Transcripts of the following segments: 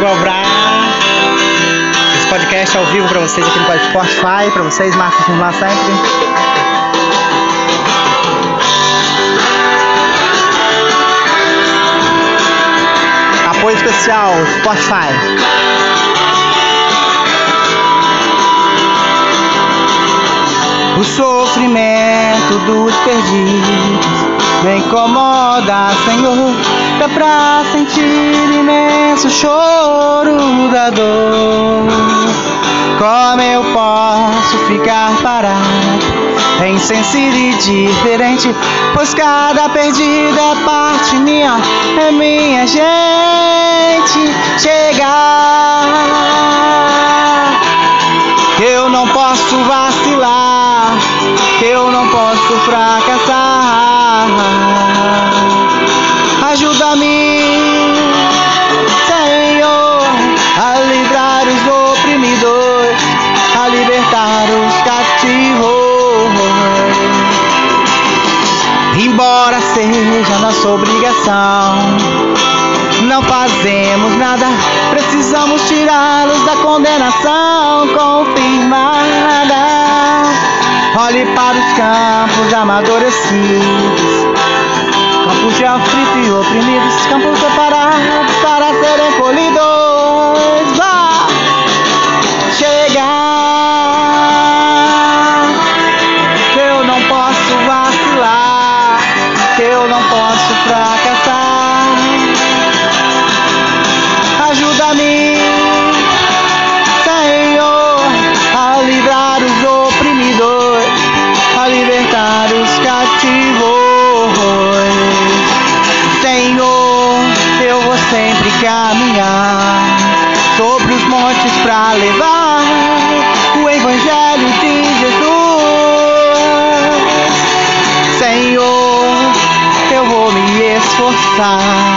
Govrar. Esse podcast ao vivo pra vocês aqui no Spotify, pra vocês, Marcos lá sempre. Apoio especial, Spotify. O sofrimento dos perdidos me incomoda, Senhor. Dá pra sentir imenso choro da dor. Como eu posso ficar parado, insensível e diferente? Pois cada perdida parte minha é minha gente. Chegar, eu não posso vacilar que eu não posso fracassar. Ajuda-me, Senhor, a livrar os oprimidos, a libertar os cativos. Embora seja nossa obrigação, não fazemos nada, precisamos tirá-los da condenação confirmada. Olhe para os campos amadurecidos, campos de aflito e oprimidos, campos preparados para serem colhidos. Caminhar sobre os montes para levar o Evangelho de Jesus. Senhor, eu vou me esforçar,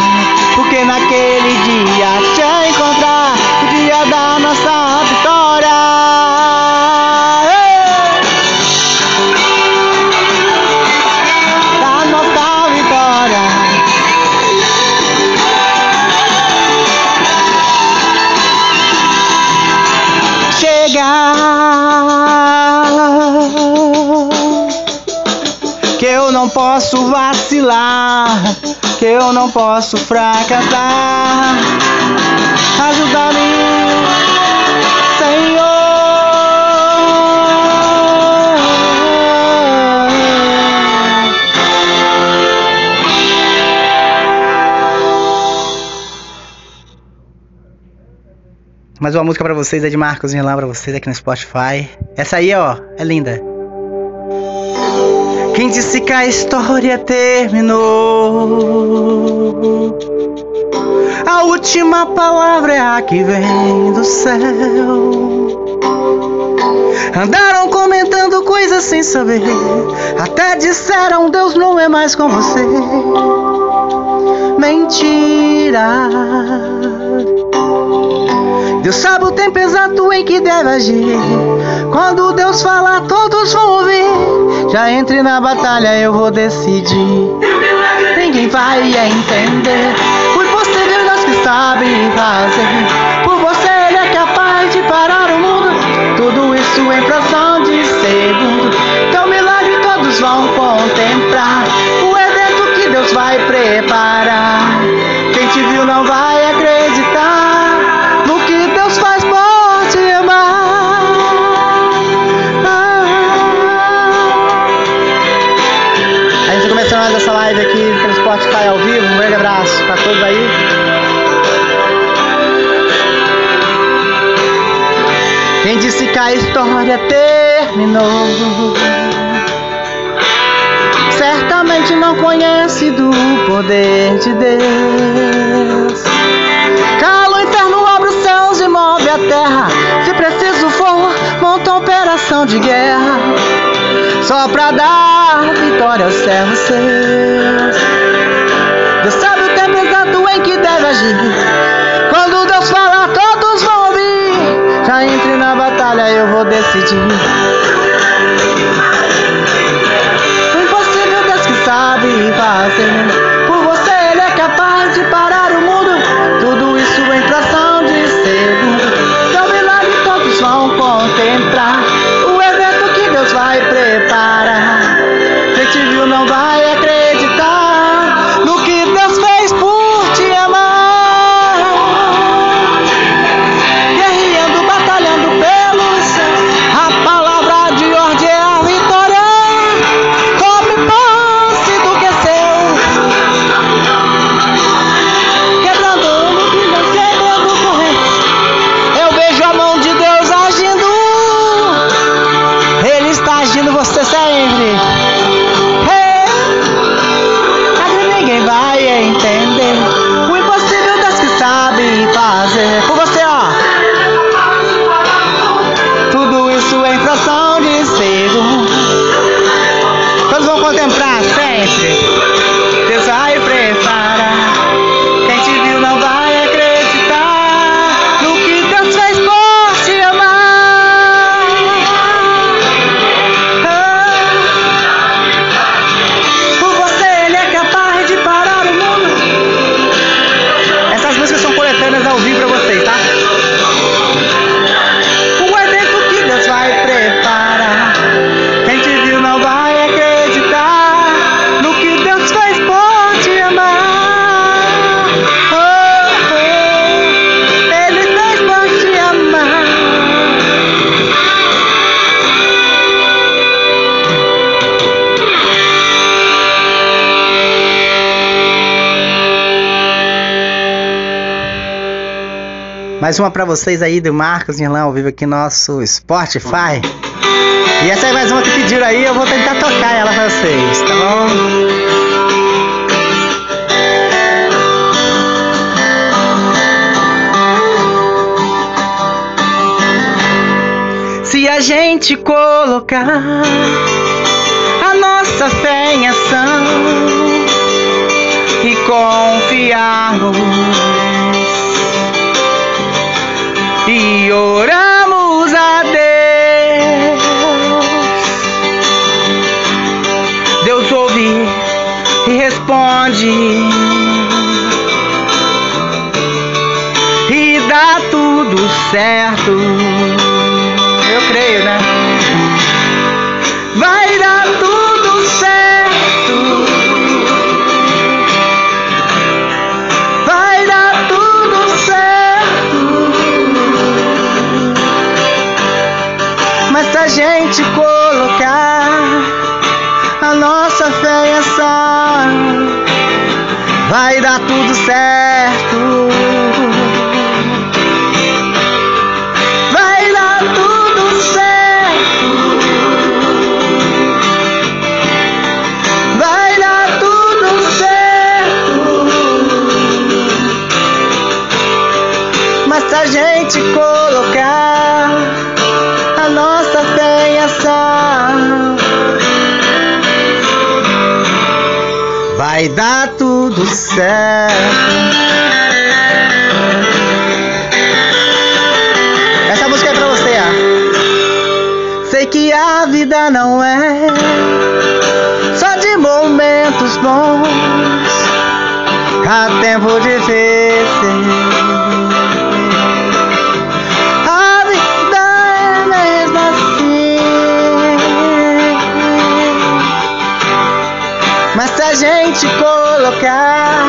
porque naquele dia te Que eu não posso vacilar, que eu não posso fracassar. Ajuda-me, Senhor. Mais uma música pra vocês, é de Marcos lá pra vocês aqui no Spotify. Essa aí, ó, é linda. Quem disse que a história terminou? A última palavra é a que vem do céu. Andaram comentando coisas sem saber. Até disseram Deus não é mais com você. Mentira. Deus sabe o tempo exato em que deve agir. Quando Deus falar, todos vão ouvir. Já entre na batalha, eu vou decidir. Ninguém vai entender. Por você, Deus que sabe fazer. Quem disse que a história terminou? Certamente não conhece do poder de Deus. Cala o inferno, abre os céus e move a terra. Se preciso for, monta operação de guerra. Só pra dar vitória aos servos seus. Deus sabe o tempo exato em que deve agir. Quando Deus falar, todos vão ouvir. Já entre batalha, eu vou decidir. O impossível, Deus que sabe fazer. Mais uma pra vocês aí do Marcos Irlão, ao vivo aqui no nosso Spotify. E essa é mais uma que pediram aí, eu vou tentar tocar ela pra vocês, tá bom? Se a gente colocar e responde e dá tudo certo. Eu creio, né? Vai dar tudo certo. Vai dar tudo certo. Mas se a gente colocar a nossa fé dar tudo certo. Vai dar tudo certo. Vai dar tudo certo. Mas se a gente colocar a nossa fé em ação, vai dar tudo certo. Essa música é pra você, ó. Sei que a vida não é só de momentos bons, há tempo difícil. Mas se a gente colocar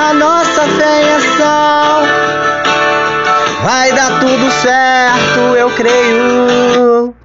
a nossa fé em ação, vai dar tudo certo, eu creio.